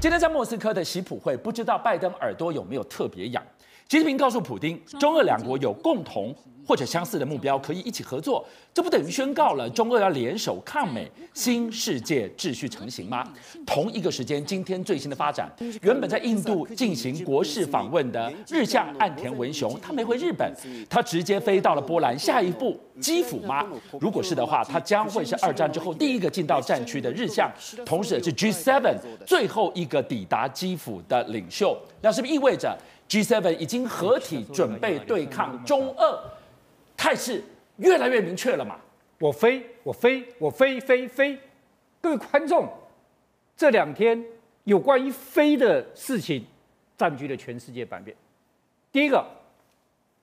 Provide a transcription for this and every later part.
今天在莫斯科的习普会，不知道拜登耳朵有没有特别痒？习近平告诉普京，中俄两国有共同或者相似的目标，可以一起合作。这不等于宣告了中俄要联手抗美，新世界秩序成型吗？同一个时间，今天最新的发展，原本在印度进行国事访问的日向岸田文雄，他没回日本，他直接飞到了波兰。下一步基辅吗？如果是的话，他将会是二战之后第一个进到战区的日向，同时也是 G7 最后一个抵达基辅的领袖。那是不是意味着？G7 已经合体准备对抗中俄，态势越来越明确了嘛？我飞，我飞，我飞飞飞！各位观众，这两天有关于飞的事情占据了全世界版面。第一个，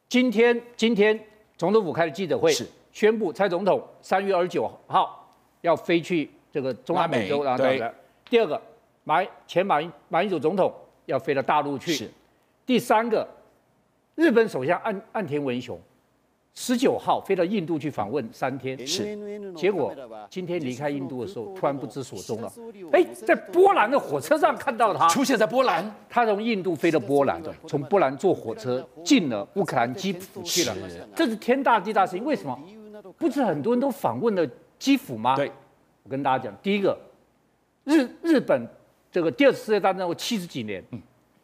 今天今天总统府开的记者会，宣布蔡总统三月二十九号要飞去这个中南美洲，然后对。第二个，马前马英马英九总统要飞到大陆去。第三个，日本首相岸岸田文雄十九号飞到印度去访问三天，是。结果今天离开印度的时候突然不知所踪了。哎，在波兰的火车上看到他。出现在波兰，他从印度飞到波兰，从波兰坐火车进了乌克兰基辅去了，这是天大地大事情。为什么？不是很多人都访问了基辅吗？对，我跟大家讲，第一个，日日本这个第二次世界大战后七十几年。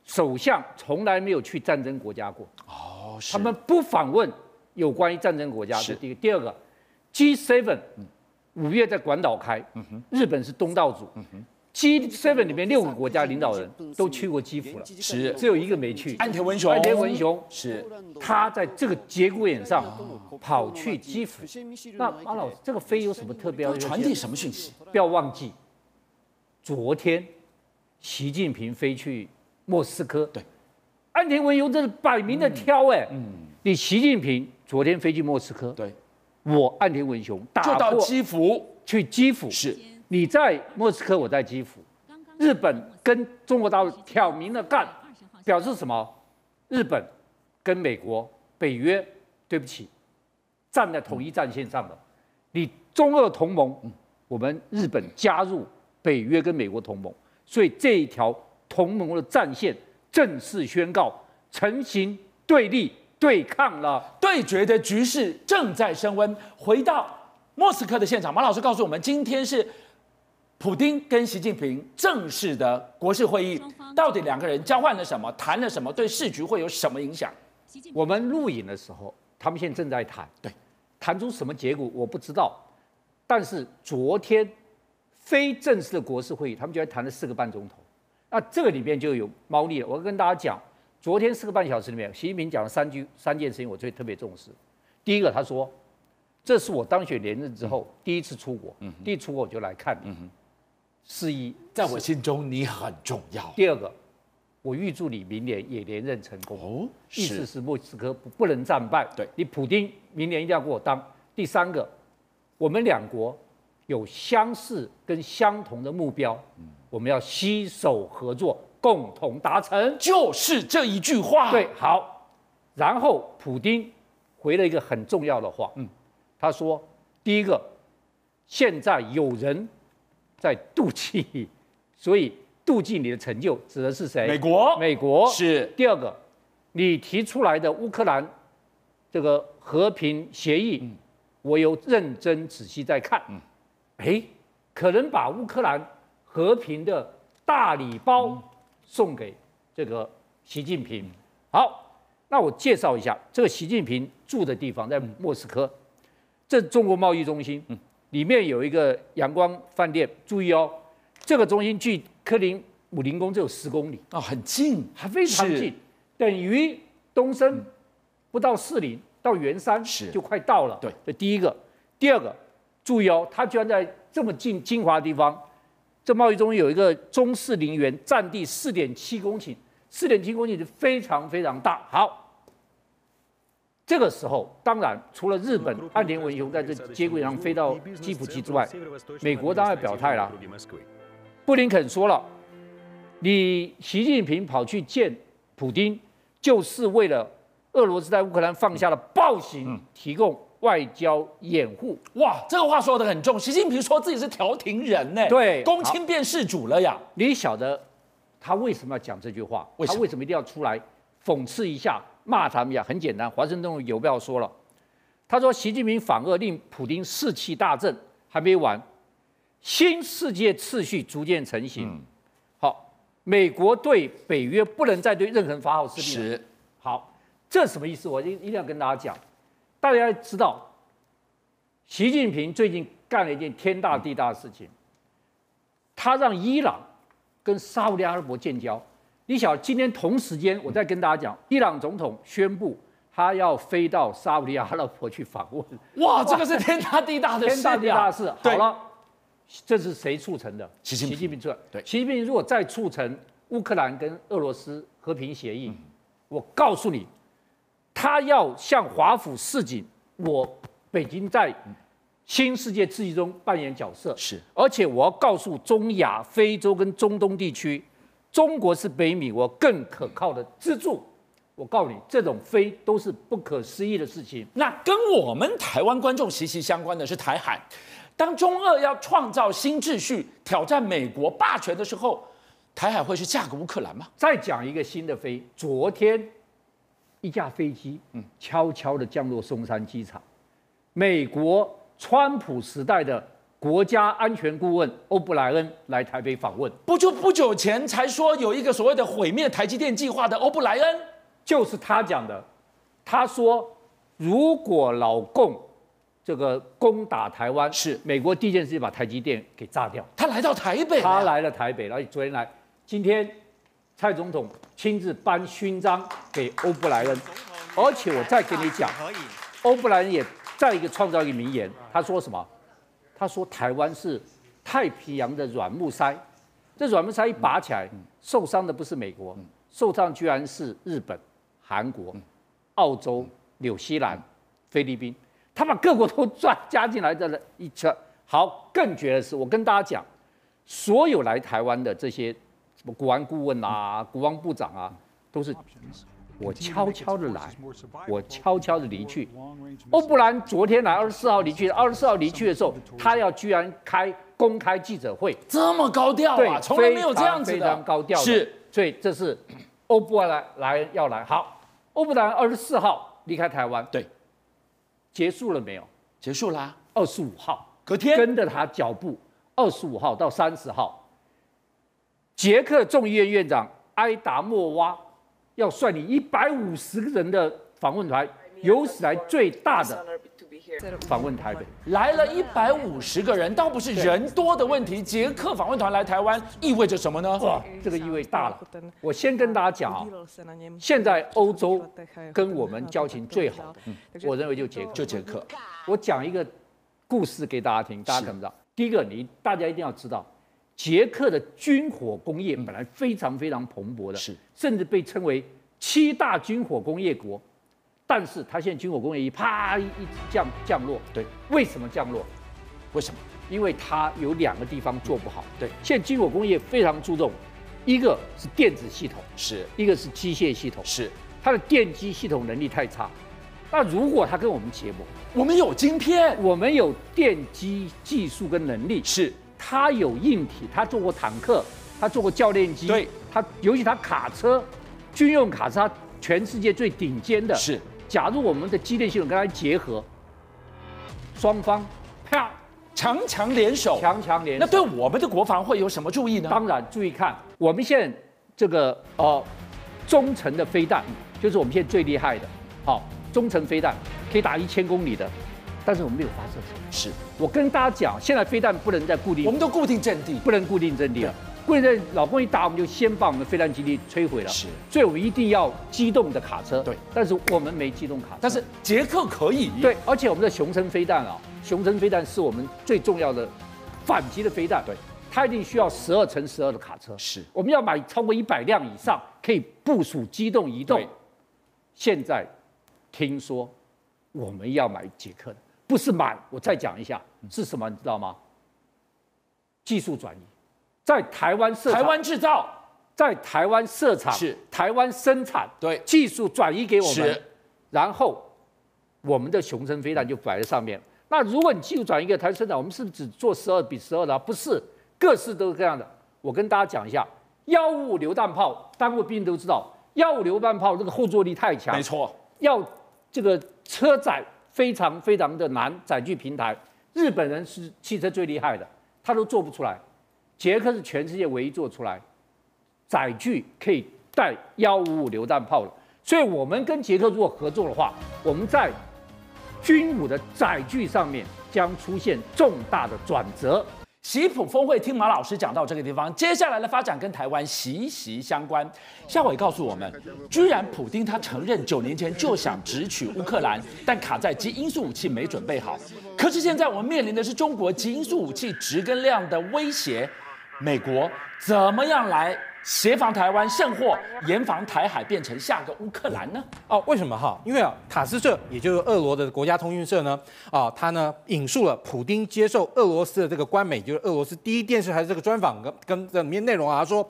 首相从来没有去战争国家过，哦，他们不访问有关于战争国家的。第一个，第二个，G7 五月在广岛开，日本是东道主，G7 里面六个国家领导人都去过基辅了，是，只有一个没去，安田文雄，安田文雄是，他在这个节骨眼上跑去基辅。那马老师，这个飞有什么特别？传递什么讯息？不要忘记，昨天习近平飞去。莫斯科。对，岸田文雄这是摆明的挑哎，嗯，你习近平昨天飞去莫斯科，对，我岸田文雄就到基辅。去基辅，是，你在莫斯科，我在基辅，日本跟中国大陆挑明了干，表示什么？日本跟美国、北约，对不起，站在统一战线上的，你中俄同盟，我们日本加入北约跟美国同盟，所以这一条。同盟的战线正式宣告成型，对立对抗了，对决的局势正在升温。回到莫斯科的现场，马老师告诉我们，今天是普丁跟习近平正式的国事会议，到底两个人交换了什么，谈了什么，对市局会有什么影响？我们录影的时候，他们现在正在谈，对，谈出什么结果我不知道，但是昨天非正式的国事会议，他们居然谈了四个半钟头。那这个里面就有猫腻了。我跟大家讲，昨天四个半小时里面，习近平讲了三句三件事情，我最特别重视。第一个，他说：“这是我当选连任之后第一次出国，第一次出国我就来看你，嗯是一，在我心中你很重要。”第二个，我预祝你明年也连任成功。哦，意思是莫斯科不不能战败。对，你普京明年一定要给我当。第三个，我们两国有相似跟相同的目标。我们要携手合作，共同达成，就是这一句话。对，好。然后普丁回了一个很重要的话，嗯，他说：第一个，现在有人在妒忌，所以妒忌你的成就，指的是谁？美国。美国是。第二个，你提出来的乌克兰这个和平协议，嗯，我有认真仔细在看，嗯，哎，可能把乌克兰。和平的大礼包送给这个习近平。好，那我介绍一下这个习近平住的地方在莫斯科，这中国贸易中心，里面有一个阳光饭店。注意哦，这个中心距克林姆林宫只有十公里啊，很近，还非常近，等于东升不到四零到圆山就快到了。对，这第一个。第二个，注意哦，他居然在这么近精华的地方。这贸易中心有一个中式陵园，占地四点七公顷，四点七公顷是非常非常大。好，这个时候当然除了日本岸田文雄在这节骨眼上飞到基辅去之外，美国当然表态了。布林肯说了，你习近平跑去见普京，就是为了俄罗斯在乌克兰放下了暴行，提供。外交掩护，哇，这个话说得很重。习近平说自己是调停人呢，对，公亲变事主了呀。你晓得他为什么要讲这句话？为他为什么一定要出来讽刺一下、骂他们呀？很简单，华盛顿邮报说了，他说习近平反俄令普京士气大振，还没完，新世界秩序逐渐成型。嗯、好，美国对北约不能再对任何人发号施令。是，好，这什么意思？我一一定要跟大家讲，大家知道，习近平最近干了一件天大地大的事情，嗯、他让伊朗。跟沙乌地阿拉伯建交，你晓得今天同时间，我再跟大家讲，伊朗总统宣布他要飞到沙乌地阿拉伯去访问。哇，这个是天大地大的事，天大地大的事。好了，这是谁促成的？习近平。习近平促成。对，习近平如果再促成乌克兰跟俄罗斯和平协议，我告诉你，他要向华府示警，我北京在。新世界秩序中扮演角色是，而且我要告诉中亚、非洲跟中东地区，中国是北美我更可靠的支柱。我告诉你，这种飞都是不可思议的事情。那跟我们台湾观众息息相关的是台海。当中俄要创造新秩序、挑战美国霸权的时候，台海会是下个乌克兰吗？再讲一个新的飞，昨天一架飞机嗯悄悄地降落松山机场，美国。川普时代的国家安全顾问欧布莱恩来台北访问，不就不久前才说有一个所谓的毁灭台积电计划的欧布莱恩，就是他讲的。他说，如果老共这个攻打台湾，是美国第一件事情把台积电给炸掉。他来到台北，他来了台北，然后昨天来，今天蔡总统亲自颁勋章给欧布莱恩，而且我再跟你讲，欧布莱恩也。再一个创造一个名言，他说什么？他说台湾是太平洋的软木塞，这软木塞一拔起来，受伤的不是美国，受伤居然是日本、韩国、澳洲、纽西兰、菲律宾，他把各国都抓加进来的了一车。好，更绝的是，我跟大家讲，所有来台湾的这些什么国安顾问啊、国防部长啊，都是。我悄悄的来，我悄悄的离去。欧布兰昨天来，二十四号离去。二十四号离去的时候，他要居然开公开记者会，这么高调啊！对，从来没有这样子的，非常高调。是，所以这是欧布兰来要来。好，欧布兰二十四号离开台湾，对，结束了没有？结束啦。二十五号隔天跟着他脚步，二十五号到三十号，捷克众议院院长埃达莫娃。要率领一百五十个人的访问团，有史来最大的访问台北，来了一百五十个人，倒不是人多的问题。捷克访问团来台湾意味着什么呢？哇，这个意味大了。我先跟大家讲啊，现在欧洲跟我们交情最好的，我认为就捷克，就捷克。我讲一个故事给大家听，大家怎么知道。第一个，你大家一定要知道。捷克的军火工业本来非常非常蓬勃的，是。甚至被称为七大军火工业国，但是它现在军火工业一啪一降降落，对，为什么降落？为什么？因为它有两个地方做不好，对，现在军火工业非常注重，一个是电子系统，是。一个是机械系统，是。它的电机系统能力太差，那如果它跟我们结盟，我们有晶片，我们有电机技术跟能力，是。他有硬体，他做过坦克，他做过教练机，对，他尤其他卡车，军用卡车，全世界最顶尖的。是，假如我们的机电系统跟他结合，双方啪强强联手，强强联手，那对我们的国防会有什么注意呢？当然，注意看，我们现在这个呃中程的飞弹，就是我们现在最厉害的，好，中程飞弹可以打一千公里的。但是我们没有发射场，是我跟大家讲，现在飞弹不能再固定，我们都固定阵地，不能固定阵地了。固定阵地，老公一打，我们就先把我们的飞弹基地摧毁了。是，所以我们一定要机动的卡车。对，但是我们没机动卡车。但是捷克可以。对，而且我们的雄升飞弹啊，雄升飞弹是我们最重要的反击的飞弹。对，它一定需要十二乘十二的卡车。是，我们要买超过一百辆以上，可以部署机动移动。现在听说我们要买捷克的。不是满，我再讲一下是什么，你知道吗？技术转移，在台湾设，台湾制造，在台湾设厂，是台湾生产，对，技术转移给我们，然后我们的雄升飞弹就摆在上面。那如果你技术转移给台湾生产，我们是不是只做十二比十二的？不是，各式都是这样的。我跟大家讲一下，幺五五榴弹炮，当过兵都知道，幺五榴弹炮这个后坐力太强，没错，要这个车载非常非常的难，载具平台，日本人是汽车最厉害的，他都做不出来，捷克是全世界唯一做出来载具可以带幺五五榴弹炮的，所以我们跟捷克如果合作的话，我们在军武的载具上面将出现重大的转折。习普峰会听马老师讲到这个地方，接下来的发展跟台湾息息相关。夏伟告诉我们，居然普丁他承认九年前就想直取乌克兰，但卡在极音速武器没准备好。可是现在我们面临的是中国极音速武器质跟量的威胁，美国怎么样来？协防台湾甚或严防台海变成下个乌克兰呢？哦，为什么哈？因为啊，塔斯社也就是俄罗的国家通讯社呢，啊，他呢引述了普丁接受俄罗斯的这个官媒，就是俄罗斯第一电视台这个专访跟跟这里面内容啊，他说，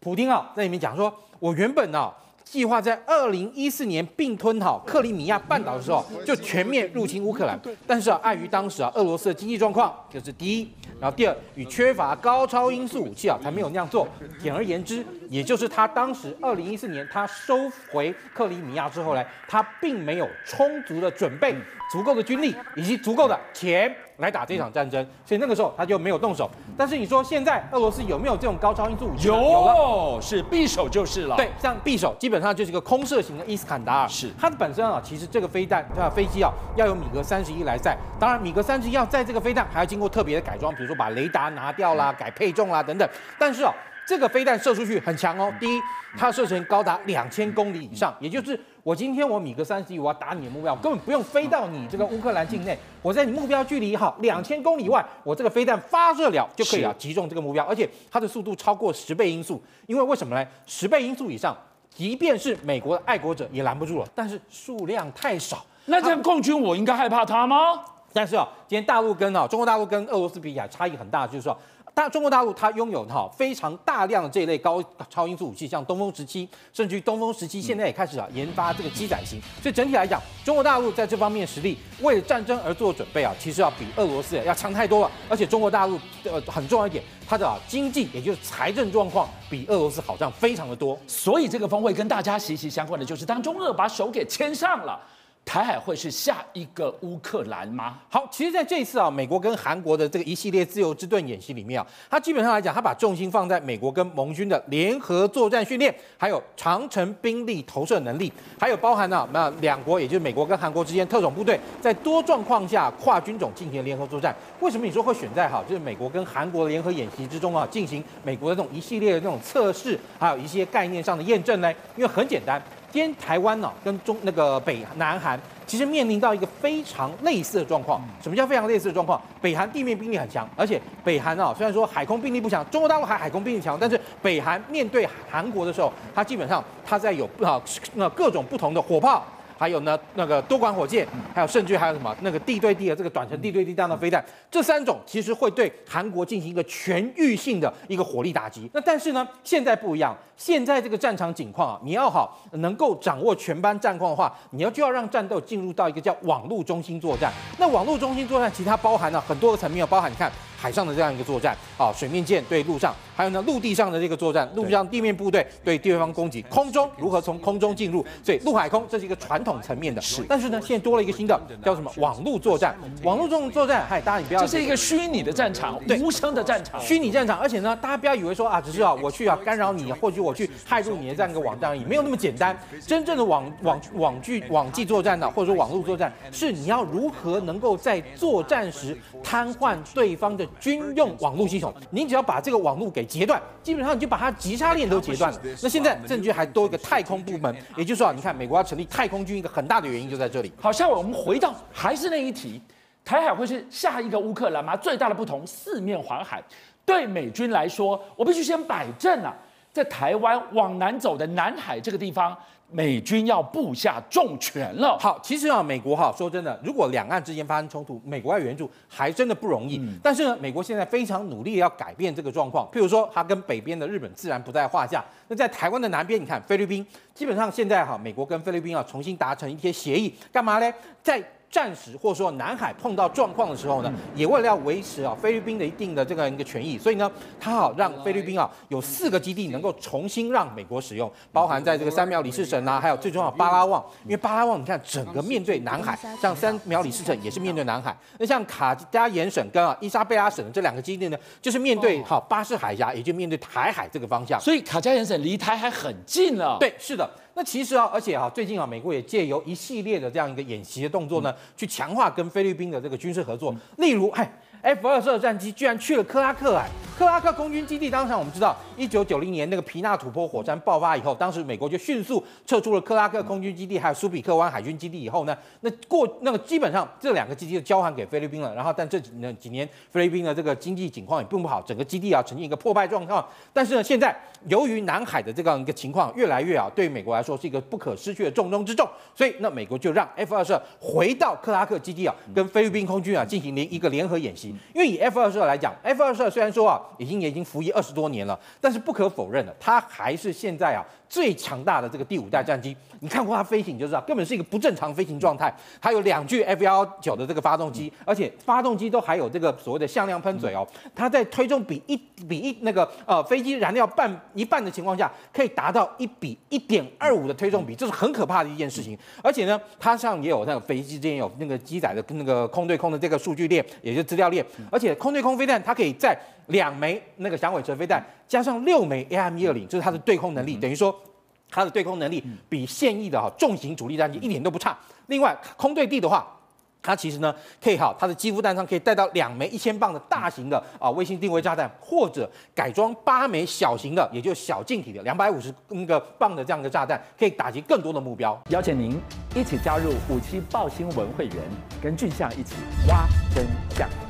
普丁啊在里面讲说，我原本啊。计划在二零一四年并吞好克里米亚半岛的时候，就全面入侵乌克兰。但是啊，碍于当时啊俄罗斯的经济状况，就是第一，然后第二与缺乏高超音速武器啊，才没有那样做。简而言之，也就是他当时二零一四年他收回克里米亚之后呢，他并没有充足的准备、足够的军力以及足够的钱。来打这场战争，所以那个时候他就没有动手。但是你说现在俄罗斯有没有这种高超音速武器？有，有了，是匕首就是了。对，像匕首基本上就是一个空射型的伊斯坎达尔。是它的本身啊，其实这个飞弹啊飞机啊要有米格三十一来载。当然米格三十一要载这个飞弹还要经过特别的改装，比如说把雷达拿掉啦、改配重啦等等。但是啊。这个飞弹射出去很强哦。第一，它射程高达两千公里以上，也就是我今天我米格三十一我要打你的目标，根本不用飞到你这个乌克兰境内，我在你目标距离好两千公里外，我这个飞弹发射了就可以啊击中这个目标，而且它的速度超过十倍音速，因为为什么呢？十倍音速以上，即便是美国的爱国者也拦不住了，但是数量太少，那这样共军我应该害怕他吗？但是啊，今天大陆跟啊中国大陆跟俄罗斯比起来差异很大，就是说。大中国大陆它拥有哈非常大量的这一类高超音速武器，像东风十七，甚至于东风十七现在也开始啊研发这个机载型。所以整体来讲，中国大陆在这方面实力为了战争而做准备啊，其实要比俄罗斯要强太多了。而且中国大陆呃很重要一点，它的经济也就是财政状况比俄罗斯好上非常的多。所以这个峰会跟大家息息相关的就是，当中俄把手给牵上了。台海会是下一个乌克兰吗？好，其实在这一次啊，美国跟韩国的这个一系列自由之盾演习里面啊，它基本上来讲，它把重心放在美国跟盟军的联合作战训练，还有长程兵力投射能力，还有包含了那两国，也就是美国跟韩国之间特种部队在多状况下跨军种进行联合作战。为什么你说会选在哈，就是美国跟韩国联合演习之中啊，进行美国的这种一系列的这种测试，还有一些概念上的验证呢？因为很简单。今天台湾呢，跟中那个北南韩其实面临到一个非常类似的状况。什么叫非常类似的状况？北韩地面兵力很强，而且北韩啊，虽然说海空兵力不强，中国大陆海海空兵力强，但是北韩面对韩国的时候，它基本上它在有啊那各种不同的火炮。还有呢，那个多管火箭，还有甚至还有什么那个地对地的这个短程地对地弹道飞弹，这三种其实会对韩国进行一个全域性的一个火力打击。那但是呢，现在不一样，现在这个战场景况啊，你要好能够掌握全班战况的话，你要就要让战斗进入到一个叫网络中心作战。那网络中心作战，其他包含了很多个层面，包含你看。海上的这样一个作战啊，水面舰对陆上，还有呢陆地上的这个作战，陆上地面部队对地方攻击，空中如何从空中进入，所以陆海空这是一个传统层面的。是，但是呢，现在多了一个新的，叫什么？网络作战。网络中作战，嗨，大家你不要，这是一个虚拟的战场，对，无声的战场，虚拟战场。而且呢，大家不要以为说啊，只是啊，我去啊干扰你，或许我去害入你的这样一个网站而已，没有那么简单。真正的网网网际网际作战呢，或者说网络作战，是你要如何能够在作战时瘫痪对方的军用网络系统，你只要把这个网络给截断，基本上你就把它急插链都截断了。那现在证据还多一个太空部门，也就是说，你看美国要成立太空军，一个很大的原因就在这里。好，像我们回到还是那一题，台海会是下一个乌克兰吗？最大的不同，四面环海，对美军来说，我必须先摆正啊，在台湾往南走的南海这个地方。美军要布下重拳了。好，其实啊，美国哈说真的，如果两岸之间发生冲突，美国要援助还真的不容易。嗯、但是呢，美国现在非常努力要改变这个状况。譬如说，它跟北边的日本自然不在话下。那在台湾的南边，你看菲律宾，基本上现在哈，美国跟菲律宾啊重新达成一些协议，干嘛呢？在战时或者说南海碰到状况的时候呢，也为了要维持啊菲律宾的一定的这个一个权益，所以呢，他好让菲律宾啊有四个基地能够重新让美国使用，包含在这个三苗里士省啊，还有最重要巴拉望，因为巴拉望你看整个面对南海，像三苗里士省也是面对南海，那像卡加延省跟啊伊莎贝拉省的这两个基地呢，就是面对好巴士海峡，也就面对台海这个方向，所以卡加延省离台海很近了。对，是的。那其实啊，而且啊，最近啊，美国也借由一系列的这样一个演习的动作呢，去强化跟菲律宾的这个军事合作，例如，哎。F 二十二战机居然去了克拉克海，克拉克空军基地。当场我们知道，一九九零年那个皮纳土坡火山爆发以后，当时美国就迅速撤出了克拉克空军基地，还有苏比克湾海军基地。以后呢，那过那个基本上这两个基地就交还给菲律宾了。然后，但这几那几年菲律宾的这个经济情况也并不好，整个基地啊呈现一个破败状况。但是呢，现在由于南海的这样一个情况越来越啊，对美国来说是一个不可失去的重中之重，所以那美国就让 F 二十二回到克拉克基地啊，跟菲律宾空军啊进行联一个联合演习。因为以 F 二十二来讲，F 二十二虽然说啊，已经也已经服役二十多年了，但是不可否认的，它还是现在啊。最强大的这个第五代战机，你看过它飞行就知道，根本是一个不正常飞行状态。还有两具 F 幺九的这个发动机，而且发动机都还有这个所谓的向量喷嘴哦。它在推重比一比一那个呃飞机燃料半一半的情况下，可以达到一比一点二五的推重比，这是很可怕的一件事情。而且呢，它上也有那个飞机之间有那个机载的跟那个空对空的这个数据链，也就是资料链。而且空对空飞弹它可以在两枚那个响尾蛇飞弹加上六枚 AIM 一二零，就是它的对空能力，等于说。它的对空能力比现役的哈重型主力战机一点都不差。另外，空对地的话，它其实呢可以哈，它的肌肤弹上可以带到两枚一千磅的大型的啊卫星定位炸弹，或者改装八枚小型的，也就是小径体的两百五十那个磅的这样的炸弹，可以打击更多的目标。邀请您一起加入五七报新闻会员，跟俊相一起挖真相。